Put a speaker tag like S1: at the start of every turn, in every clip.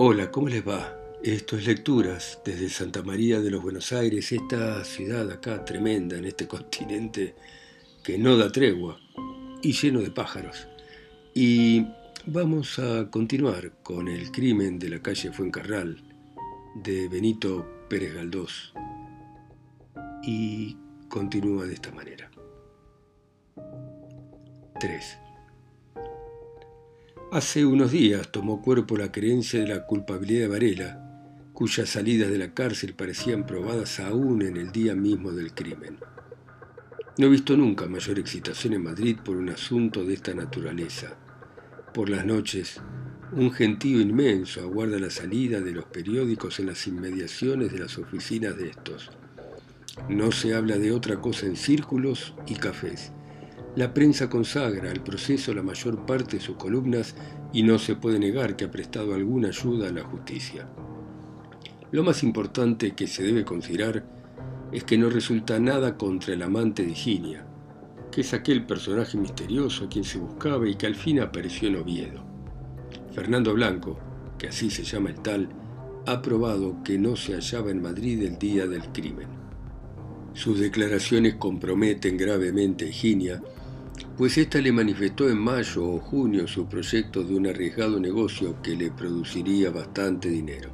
S1: Hola, ¿cómo les va? Esto es Lecturas desde Santa María de los Buenos Aires, esta ciudad acá tremenda en este continente que no da tregua y lleno de pájaros. Y vamos a continuar con el crimen de la calle Fuencarral de Benito Pérez Galdós. Y continúa de esta manera. 3. Hace unos días tomó cuerpo la creencia de la culpabilidad de Varela, cuyas salidas de la cárcel parecían probadas aún en el día mismo del crimen. No he visto nunca mayor excitación en Madrid por un asunto de esta naturaleza. Por las noches, un gentío inmenso aguarda la salida de los periódicos en las inmediaciones de las oficinas de estos. No se habla de otra cosa en círculos y cafés. La prensa consagra al proceso la mayor parte de sus columnas y no se puede negar que ha prestado alguna ayuda a la justicia. Lo más importante que se debe considerar es que no resulta nada contra el amante de Higinia, que es aquel personaje misterioso a quien se buscaba y que al fin apareció en Oviedo. Fernando Blanco, que así se llama el tal, ha probado que no se hallaba en Madrid el día del crimen. Sus declaraciones comprometen gravemente a Higinia pues ésta le manifestó en mayo o junio su proyecto de un arriesgado negocio que le produciría bastante dinero.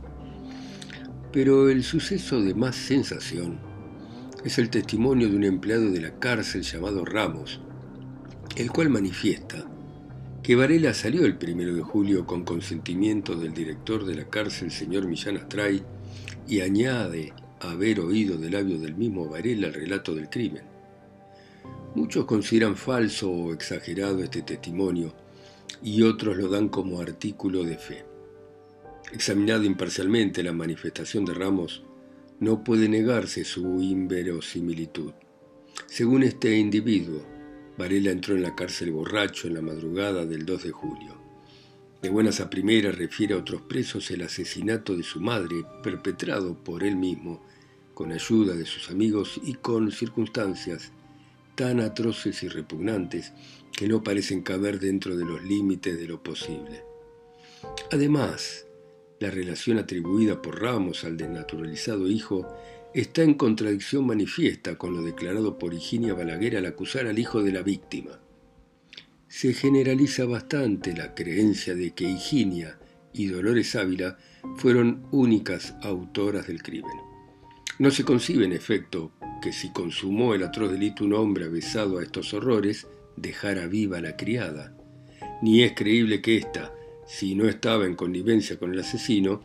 S1: Pero el suceso de más sensación es el testimonio de un empleado de la cárcel llamado Ramos, el cual manifiesta que Varela salió el primero de julio con consentimiento del director de la cárcel, señor Millán Astray, y añade haber oído de labios del mismo Varela el relato del crimen. Muchos consideran falso o exagerado este testimonio y otros lo dan como artículo de fe. Examinada imparcialmente la manifestación de Ramos, no puede negarse su inverosimilitud. Según este individuo, Varela entró en la cárcel borracho en la madrugada del 2 de julio. De buenas a primeras refiere a otros presos el asesinato de su madre, perpetrado por él mismo, con ayuda de sus amigos y con circunstancias tan atroces y repugnantes que no parecen caber dentro de los límites de lo posible. Además, la relación atribuida por Ramos al desnaturalizado hijo está en contradicción manifiesta con lo declarado por Higinia Balaguer al acusar al hijo de la víctima. Se generaliza bastante la creencia de que Higinia y Dolores Ávila fueron únicas autoras del crimen. No se concibe, en efecto, que si consumó el atroz delito un hombre avesado a estos horrores, dejara viva a la criada. Ni es creíble que ésta, si no estaba en connivencia con el asesino,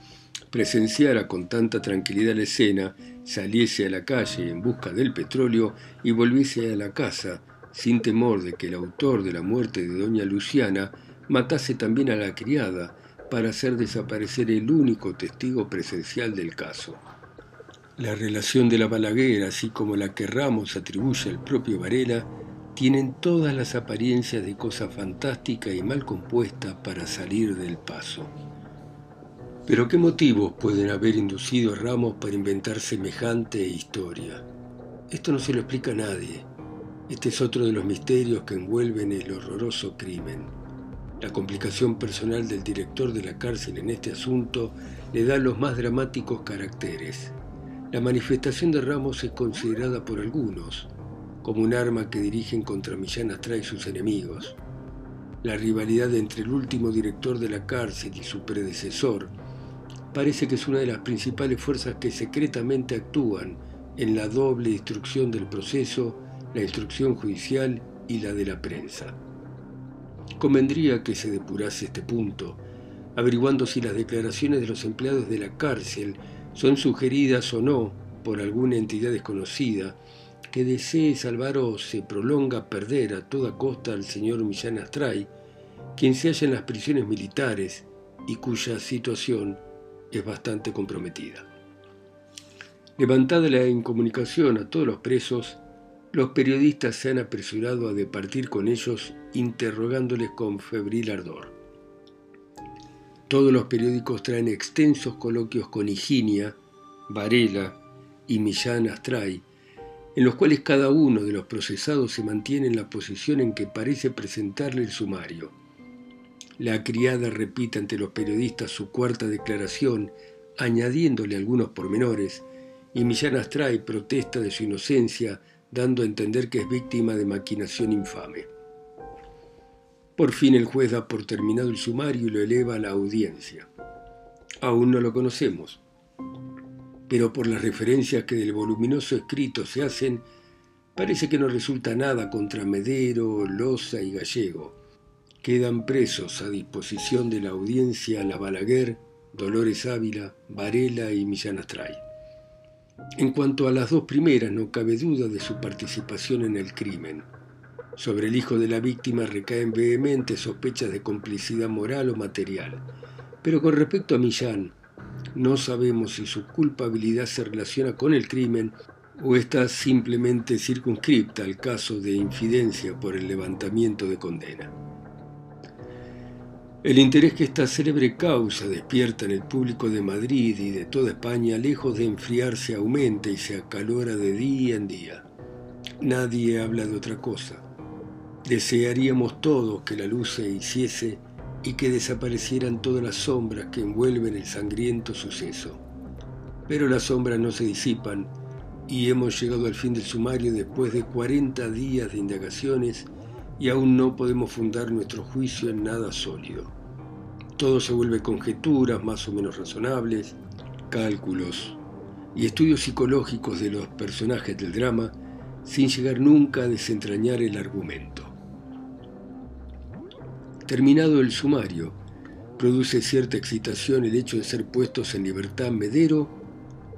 S1: presenciara con tanta tranquilidad la escena, saliese a la calle en busca del petróleo y volviese a la casa, sin temor de que el autor de la muerte de doña Luciana matase también a la criada para hacer desaparecer el único testigo presencial del caso. La relación de la Balaguer, así como la que Ramos atribuye al propio Varela, tienen todas las apariencias de cosa fantástica y mal compuesta para salir del paso. Pero ¿qué motivos pueden haber inducido a Ramos para inventar semejante historia? Esto no se lo explica a nadie. Este es otro de los misterios que envuelven el horroroso crimen. La complicación personal del director de la cárcel en este asunto le da los más dramáticos caracteres. La manifestación de Ramos es considerada por algunos como un arma que dirigen contra Millán Astra y sus enemigos. La rivalidad entre el último director de la cárcel y su predecesor parece que es una de las principales fuerzas que secretamente actúan en la doble instrucción del proceso, la instrucción judicial y la de la prensa. Convendría que se depurase este punto, averiguando si las declaraciones de los empleados de la cárcel son sugeridas o no por alguna entidad desconocida que desee salvar o se prolonga perder a toda costa al señor Millán Astray, quien se halla en las prisiones militares y cuya situación es bastante comprometida. Levantada la incomunicación a todos los presos, los periodistas se han apresurado a departir con ellos interrogándoles con febril ardor. Todos los periódicos traen extensos coloquios con Higinia, Varela y Millán Astray, en los cuales cada uno de los procesados se mantiene en la posición en que parece presentarle el sumario. La criada repite ante los periodistas su cuarta declaración, añadiéndole algunos pormenores, y Millán Astray protesta de su inocencia, dando a entender que es víctima de maquinación infame. Por fin el juez da por terminado el sumario y lo eleva a la audiencia. Aún no lo conocemos, pero por las referencias que del voluminoso escrito se hacen, parece que no resulta nada contra Medero, Loza y Gallego. Quedan presos a disposición de la audiencia la Balaguer, Dolores Ávila, Varela y Millán Astray. En cuanto a las dos primeras, no cabe duda de su participación en el crimen. Sobre el hijo de la víctima recaen vehementes sospechas de complicidad moral o material. Pero con respecto a Millán, no sabemos si su culpabilidad se relaciona con el crimen o está simplemente circunscripta al caso de infidencia por el levantamiento de condena. El interés que esta célebre causa despierta en el público de Madrid y de toda España, lejos de enfriarse, aumenta y se acalora de día en día. Nadie habla de otra cosa. Desearíamos todos que la luz se hiciese y que desaparecieran todas las sombras que envuelven el sangriento suceso. Pero las sombras no se disipan y hemos llegado al fin del sumario después de 40 días de indagaciones y aún no podemos fundar nuestro juicio en nada sólido. Todo se vuelve conjeturas más o menos razonables, cálculos y estudios psicológicos de los personajes del drama sin llegar nunca a desentrañar el argumento. Terminado el sumario, produce cierta excitación el hecho de ser puestos en libertad Medero,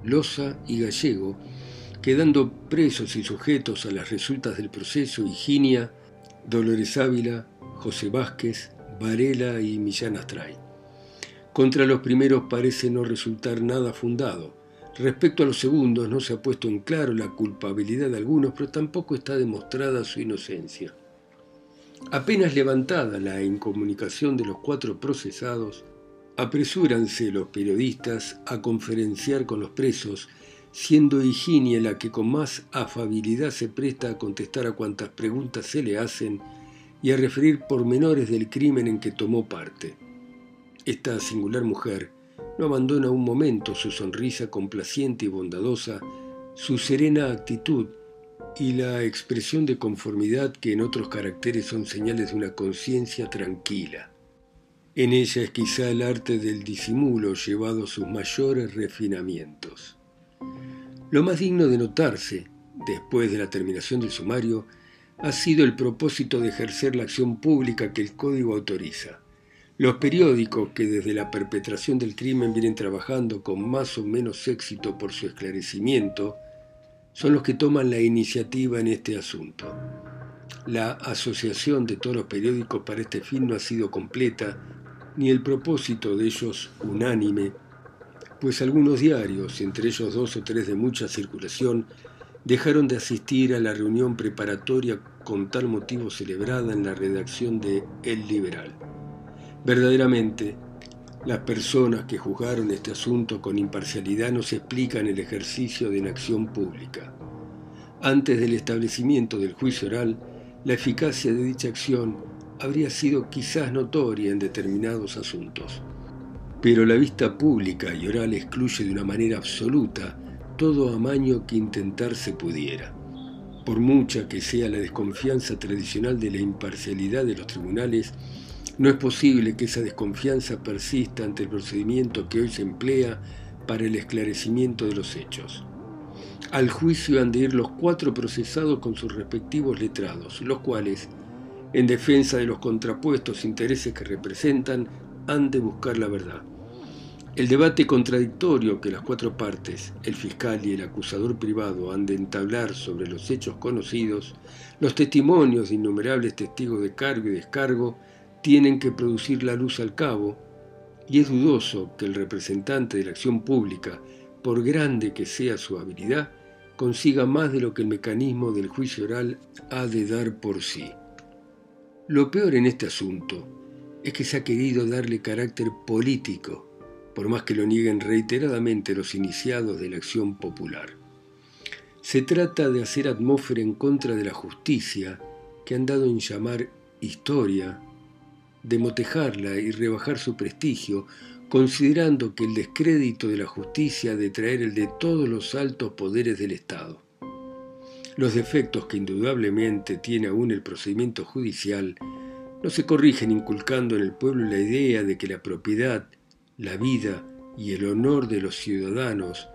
S1: Loza y Gallego, quedando presos y sujetos a las resultas del proceso Higinia, Dolores Ávila, José Vázquez, Varela y Millán Astray. Contra los primeros parece no resultar nada fundado. Respecto a los segundos no se ha puesto en claro la culpabilidad de algunos, pero tampoco está demostrada su inocencia. Apenas levantada la incomunicación de los cuatro procesados, apresúranse los periodistas a conferenciar con los presos, siendo Higinia la que con más afabilidad se presta a contestar a cuantas preguntas se le hacen y a referir pormenores del crimen en que tomó parte. Esta singular mujer no abandona un momento su sonrisa complaciente y bondadosa, su serena actitud y la expresión de conformidad que en otros caracteres son señales de una conciencia tranquila. En ella es quizá el arte del disimulo llevado a sus mayores refinamientos. Lo más digno de notarse, después de la terminación del sumario, ha sido el propósito de ejercer la acción pública que el Código autoriza. Los periódicos que desde la perpetración del crimen vienen trabajando con más o menos éxito por su esclarecimiento, son los que toman la iniciativa en este asunto. La asociación de todos los periódicos para este fin no ha sido completa, ni el propósito de ellos unánime, pues algunos diarios, entre ellos dos o tres de mucha circulación, dejaron de asistir a la reunión preparatoria con tal motivo celebrada en la redacción de El Liberal. Verdaderamente, las personas que juzgaron este asunto con imparcialidad no se explican el ejercicio de la acción pública. Antes del establecimiento del juicio oral, la eficacia de dicha acción habría sido quizás notoria en determinados asuntos. Pero la vista pública y oral excluye de una manera absoluta todo amaño que intentarse pudiera. Por mucha que sea la desconfianza tradicional de la imparcialidad de los tribunales, no es posible que esa desconfianza persista ante el procedimiento que hoy se emplea para el esclarecimiento de los hechos. Al juicio han de ir los cuatro procesados con sus respectivos letrados, los cuales, en defensa de los contrapuestos intereses que representan, han de buscar la verdad. El debate contradictorio que las cuatro partes, el fiscal y el acusador privado, han de entablar sobre los hechos conocidos, los testimonios de innumerables testigos de cargo y descargo, tienen que producir la luz al cabo, y es dudoso que el representante de la acción pública, por grande que sea su habilidad, consiga más de lo que el mecanismo del juicio oral ha de dar por sí. Lo peor en este asunto es que se ha querido darle carácter político, por más que lo nieguen reiteradamente los iniciados de la acción popular. Se trata de hacer atmósfera en contra de la justicia que han dado en llamar historia de motejarla y rebajar su prestigio, considerando que el descrédito de la justicia ha de traer el de todos los altos poderes del Estado. Los defectos que indudablemente tiene aún el procedimiento judicial no se corrigen inculcando en el pueblo la idea de que la propiedad, la vida y el honor de los ciudadanos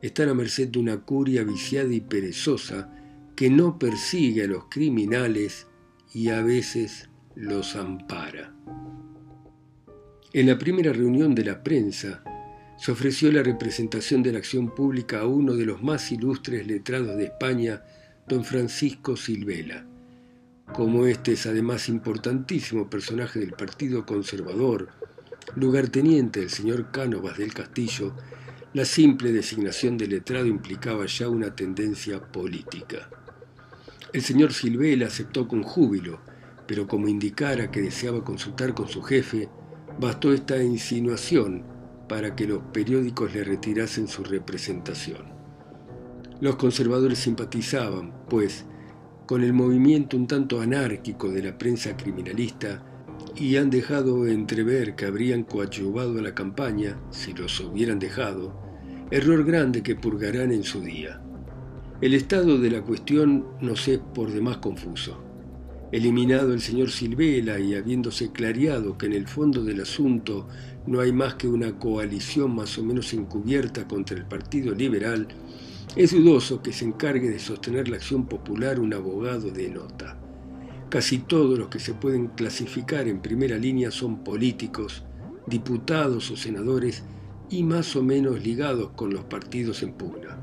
S1: están a merced de una curia viciada y perezosa que no persigue a los criminales y a veces los ampara. En la primera reunión de la prensa se ofreció la representación de la acción pública a uno de los más ilustres letrados de España, don Francisco Silvela. Como este es además importantísimo personaje del Partido Conservador, lugarteniente del señor Cánovas del Castillo, la simple designación de letrado implicaba ya una tendencia política. El señor Silvela aceptó con júbilo, pero como indicara que deseaba consultar con su jefe, bastó esta insinuación para que los periódicos le retirasen su representación. Los conservadores simpatizaban, pues, con el movimiento un tanto anárquico de la prensa criminalista y han dejado entrever que habrían coadyuvado a la campaña, si los hubieran dejado, error grande que purgarán en su día. El estado de la cuestión nos es por demás confuso. Eliminado el señor Silvela y habiéndose clareado que en el fondo del asunto no hay más que una coalición más o menos encubierta contra el Partido Liberal, es dudoso que se encargue de sostener la acción popular un abogado de nota. Casi todos los que se pueden clasificar en primera línea son políticos, diputados o senadores y más o menos ligados con los partidos en pugna.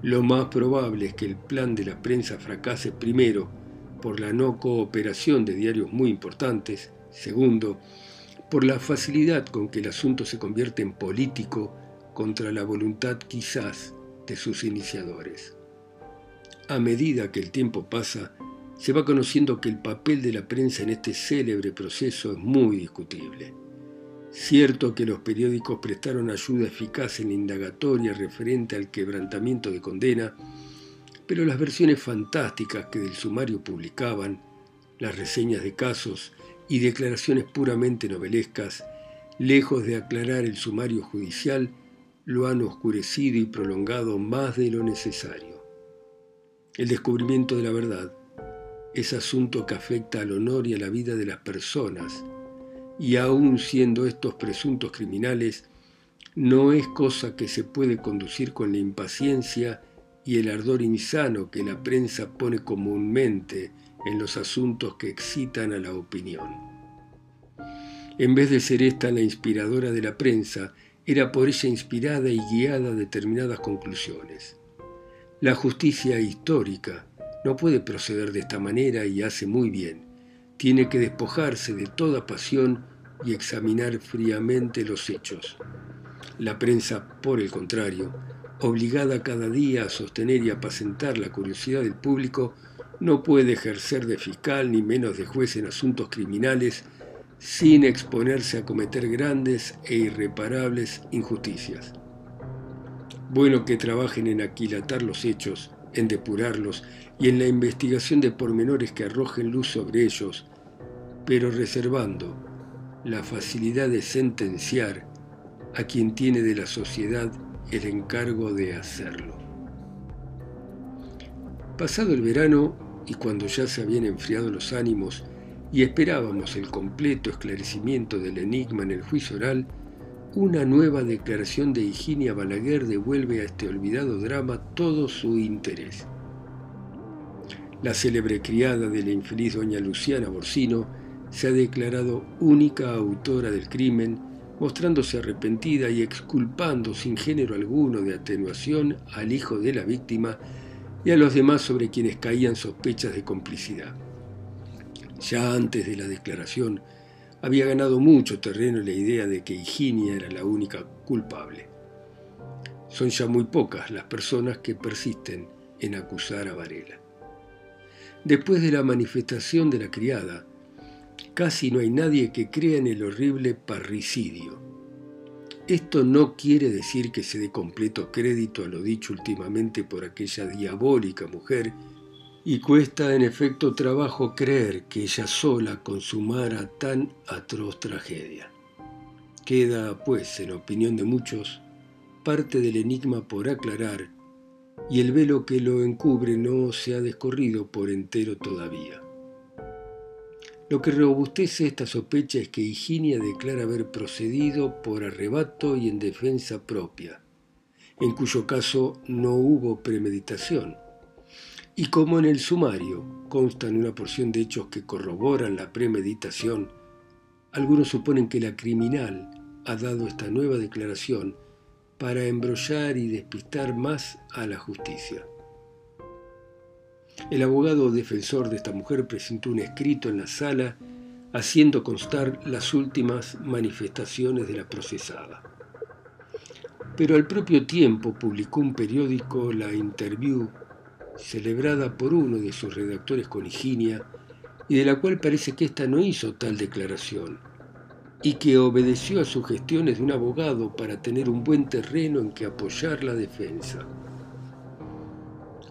S1: Lo más probable es que el plan de la prensa fracase primero por la no cooperación de diarios muy importantes, segundo, por la facilidad con que el asunto se convierte en político contra la voluntad quizás de sus iniciadores. A medida que el tiempo pasa, se va conociendo que el papel de la prensa en este célebre proceso es muy discutible. Cierto que los periódicos prestaron ayuda eficaz en la indagatoria referente al quebrantamiento de condena, pero las versiones fantásticas que del sumario publicaban, las reseñas de casos y declaraciones puramente novelescas, lejos de aclarar el sumario judicial, lo han oscurecido y prolongado más de lo necesario. El descubrimiento de la verdad es asunto que afecta al honor y a la vida de las personas, y aun siendo estos presuntos criminales, no es cosa que se puede conducir con la impaciencia y el ardor insano que la prensa pone comúnmente en los asuntos que excitan a la opinión. En vez de ser esta la inspiradora de la prensa, era por ella inspirada y guiada a determinadas conclusiones. La justicia histórica no puede proceder de esta manera y hace muy bien. Tiene que despojarse de toda pasión y examinar fríamente los hechos. La prensa, por el contrario, obligada cada día a sostener y apacentar la curiosidad del público, no puede ejercer de fiscal ni menos de juez en asuntos criminales sin exponerse a cometer grandes e irreparables injusticias. Bueno que trabajen en aquilatar los hechos, en depurarlos y en la investigación de pormenores que arrojen luz sobre ellos, pero reservando la facilidad de sentenciar a quien tiene de la sociedad el encargo de hacerlo. Pasado el verano y cuando ya se habían enfriado los ánimos y esperábamos el completo esclarecimiento del enigma en el juicio oral, una nueva declaración de Higinia Balaguer devuelve a este olvidado drama todo su interés. La célebre criada de la infeliz doña Luciana Borsino se ha declarado única autora del crimen mostrándose arrepentida y exculpando sin género alguno de atenuación al hijo de la víctima y a los demás sobre quienes caían sospechas de complicidad. Ya antes de la declaración, había ganado mucho terreno la idea de que Higinia era la única culpable. Son ya muy pocas las personas que persisten en acusar a Varela. Después de la manifestación de la criada, Casi no hay nadie que crea en el horrible parricidio. Esto no quiere decir que se dé completo crédito a lo dicho últimamente por aquella diabólica mujer Y cuesta en efecto trabajo creer que ella sola consumara tan atroz tragedia. Queda, pues, en opinión de muchos, parte del enigma por aclarar y el velo que lo encubre no se ha descorrido por entero todavía. Lo que robustece esta sospecha es que Higinia declara haber procedido por arrebato y en defensa propia, en cuyo caso no hubo premeditación. Y como en el sumario constan una porción de hechos que corroboran la premeditación, algunos suponen que la criminal ha dado esta nueva declaración para embrollar y despistar más a la justicia. El abogado defensor de esta mujer presentó un escrito en la sala haciendo constar las últimas manifestaciones de la procesada. Pero al propio tiempo publicó un periódico la interview celebrada por uno de sus redactores con Higinia y de la cual parece que ésta no hizo tal declaración y que obedeció a sugestiones de un abogado para tener un buen terreno en que apoyar la defensa.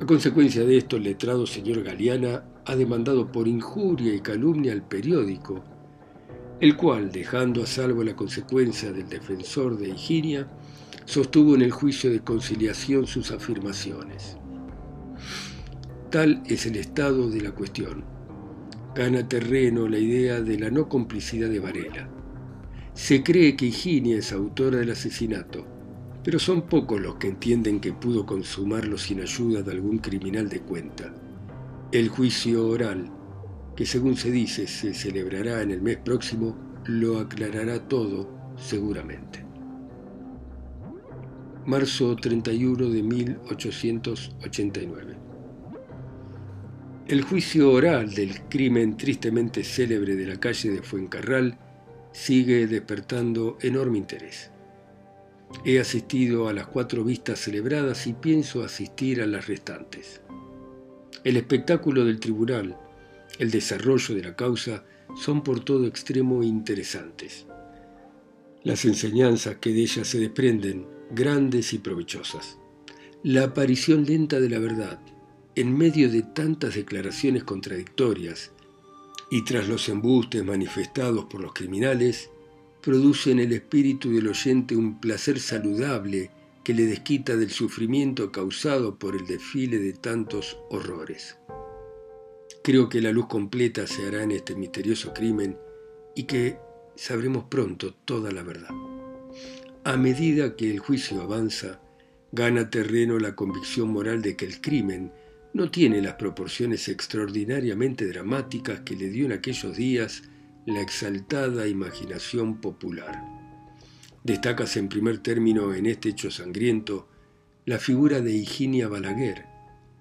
S1: A consecuencia de esto, el letrado señor Galeana ha demandado por injuria y calumnia al periódico, el cual, dejando a salvo la consecuencia del defensor de Higinia, sostuvo en el juicio de conciliación sus afirmaciones. Tal es el estado de la cuestión. Gana terreno la idea de la no complicidad de Varela. Se cree que Higinia es autora del asesinato, pero son pocos los que entienden que pudo consumarlo sin ayuda de algún criminal de cuenta. El juicio oral, que según se dice se celebrará en el mes próximo, lo aclarará todo seguramente. Marzo 31 de 1889. El juicio oral del crimen tristemente célebre de la calle de Fuencarral sigue despertando enorme interés. He asistido a las cuatro vistas celebradas y pienso asistir a las restantes. El espectáculo del tribunal, el desarrollo de la causa, son por todo extremo interesantes. Las enseñanzas que de ellas se desprenden, grandes y provechosas. La aparición lenta de la verdad, en medio de tantas declaraciones contradictorias, y tras los embustes manifestados por los criminales, produce en el espíritu del oyente un placer saludable que le desquita del sufrimiento causado por el desfile de tantos horrores. Creo que la luz completa se hará en este misterioso crimen y que sabremos pronto toda la verdad. A medida que el juicio avanza, gana terreno la convicción moral de que el crimen no tiene las proporciones extraordinariamente dramáticas que le dio en aquellos días la exaltada imaginación popular. Destacase en primer término en este hecho sangriento la figura de Higinia Balaguer,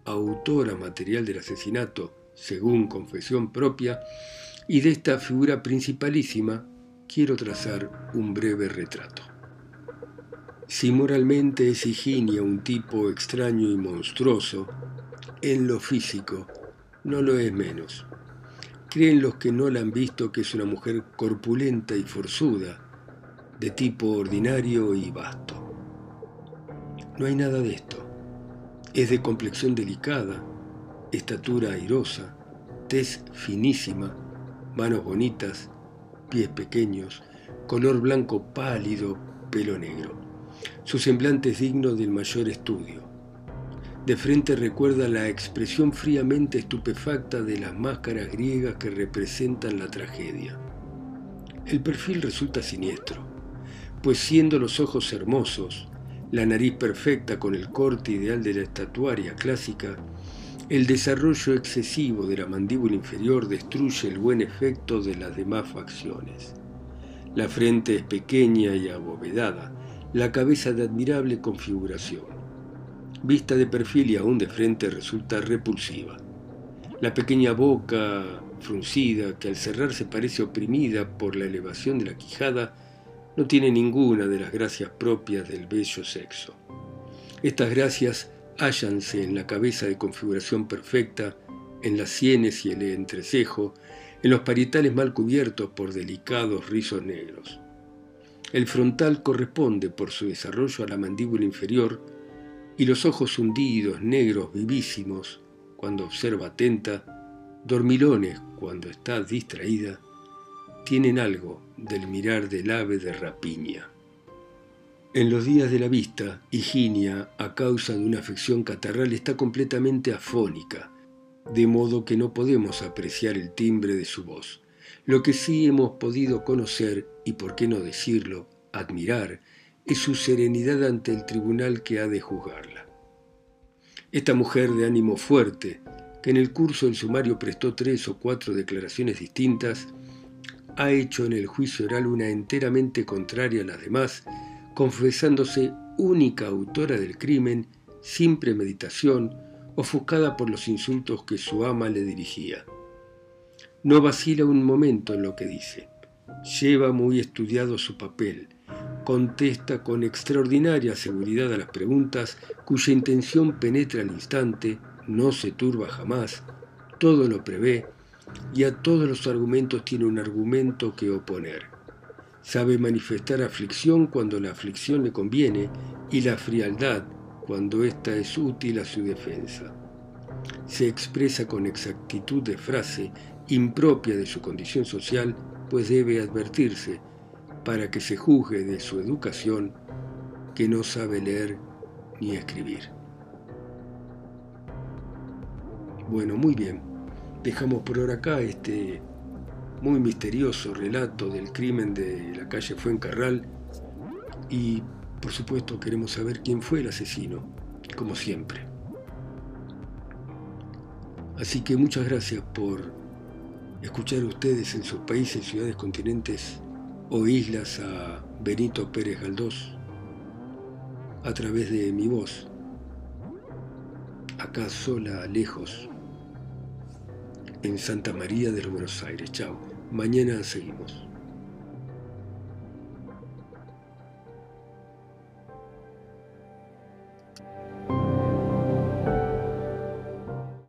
S1: autora material del asesinato, según confesión propia, y de esta figura principalísima quiero trazar un breve retrato. Si moralmente es Higinia un tipo extraño y monstruoso, en lo físico no lo es menos. Creen los que no la han visto que es una mujer corpulenta y forzuda, de tipo ordinario y vasto. No hay nada de esto. Es de complexión delicada, estatura airosa, tez finísima, manos bonitas, pies pequeños, color blanco pálido, pelo negro. Su semblante es digno del mayor estudio. De frente recuerda la expresión fríamente estupefacta de las máscaras griegas que representan la tragedia. El perfil resulta siniestro, pues siendo los ojos hermosos, la nariz perfecta con el corte ideal de la estatuaria clásica, el desarrollo excesivo de la mandíbula inferior destruye el buen efecto de las demás facciones. La frente es pequeña y abovedada, la cabeza de admirable configuración vista de perfil y aún de frente resulta repulsiva. La pequeña boca fruncida, que al cerrarse parece oprimida por la elevación de la quijada, no tiene ninguna de las gracias propias del bello sexo. Estas gracias hállanse en la cabeza de configuración perfecta, en las sienes y el entrecejo, en los parietales mal cubiertos por delicados rizos negros. El frontal corresponde por su desarrollo a la mandíbula inferior, y los ojos hundidos, negros, vivísimos, cuando observa atenta, dormilones cuando está distraída, tienen algo del mirar del ave de rapiña. En los días de la vista, Higinia, a causa de una afección catarral, está completamente afónica, de modo que no podemos apreciar el timbre de su voz. Lo que sí hemos podido conocer, y por qué no decirlo, admirar, es su serenidad ante el tribunal que ha de juzgarla. Esta mujer de ánimo fuerte, que en el curso del sumario prestó tres o cuatro declaraciones distintas, ha hecho en el juicio oral una enteramente contraria a las demás, confesándose única autora del crimen, sin premeditación, ofuscada por los insultos que su ama le dirigía. No vacila un momento en lo que dice. Lleva muy estudiado su papel, contesta con extraordinaria seguridad a las preguntas cuya intención penetra al instante, no se turba jamás, todo lo prevé y a todos los argumentos tiene un argumento que oponer. Sabe manifestar aflicción cuando la aflicción le conviene y la frialdad cuando ésta es útil a su defensa. Se expresa con exactitud de frase impropia de su condición social, pues debe advertirse para que se juzgue de su educación que no sabe leer ni escribir. Bueno, muy bien. Dejamos por ahora acá este muy misterioso relato del crimen de la calle Fuencarral y por supuesto queremos saber quién fue el asesino, como siempre. Así que muchas gracias por escuchar a ustedes en sus países, ciudades, continentes o islas a Benito Pérez Galdós a través de mi voz, acá sola, lejos, en Santa María de los Buenos Aires. Chao, mañana seguimos.